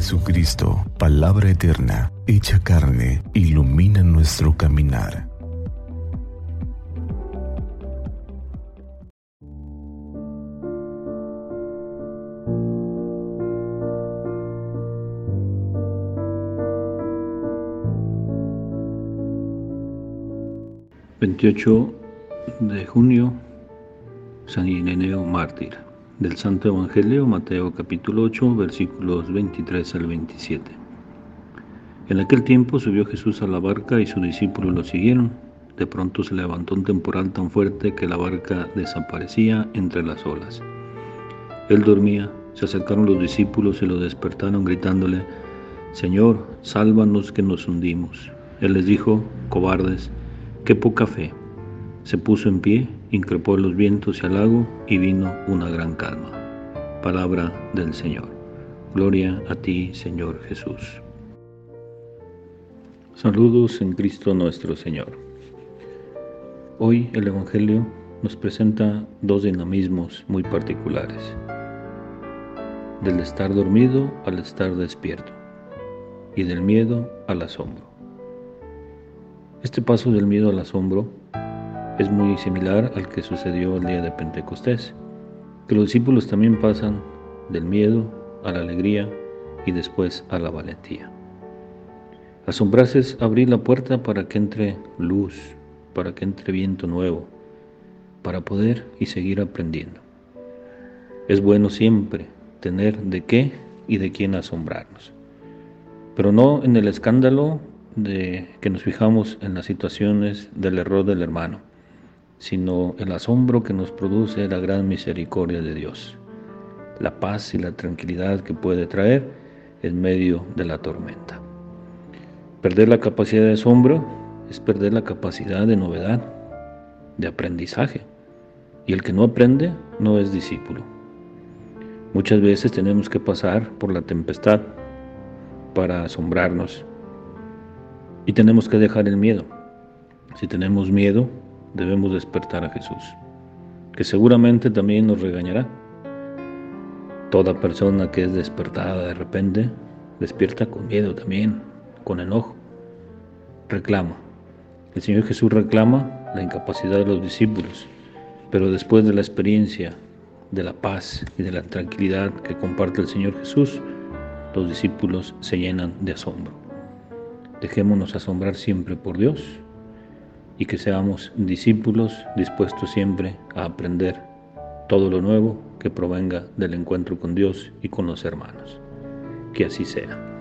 Jesucristo, palabra eterna, hecha carne, ilumina nuestro caminar. ...28 de junio... ...San Ireneo Mártir del Santo Evangelio, Mateo capítulo 8, versículos 23 al 27. En aquel tiempo subió Jesús a la barca y sus discípulos lo siguieron. De pronto se levantó un temporal tan fuerte que la barca desaparecía entre las olas. Él dormía, se acercaron los discípulos y lo despertaron gritándole, Señor, sálvanos que nos hundimos. Él les dijo, cobardes, qué poca fe. Se puso en pie, increpó los vientos y al lago y vino una gran calma. Palabra del Señor. Gloria a ti, Señor Jesús. Saludos en Cristo nuestro Señor. Hoy el Evangelio nos presenta dos dinamismos muy particulares. Del estar dormido al estar despierto y del miedo al asombro. Este paso del miedo al asombro es muy similar al que sucedió el día de Pentecostés, que los discípulos también pasan del miedo a la alegría y después a la valentía. Asombrarse es abrir la puerta para que entre luz, para que entre viento nuevo, para poder y seguir aprendiendo. Es bueno siempre tener de qué y de quién asombrarnos, pero no en el escándalo de que nos fijamos en las situaciones del error del hermano, sino el asombro que nos produce la gran misericordia de Dios, la paz y la tranquilidad que puede traer en medio de la tormenta. Perder la capacidad de asombro es perder la capacidad de novedad, de aprendizaje, y el que no aprende no es discípulo. Muchas veces tenemos que pasar por la tempestad para asombrarnos y tenemos que dejar el miedo. Si tenemos miedo, debemos despertar a Jesús, que seguramente también nos regañará. Toda persona que es despertada de repente, despierta con miedo también, con enojo. Reclama. El Señor Jesús reclama la incapacidad de los discípulos, pero después de la experiencia de la paz y de la tranquilidad que comparte el Señor Jesús, los discípulos se llenan de asombro. Dejémonos asombrar siempre por Dios y que seamos discípulos dispuestos siempre a aprender todo lo nuevo que provenga del encuentro con Dios y con los hermanos. Que así sea.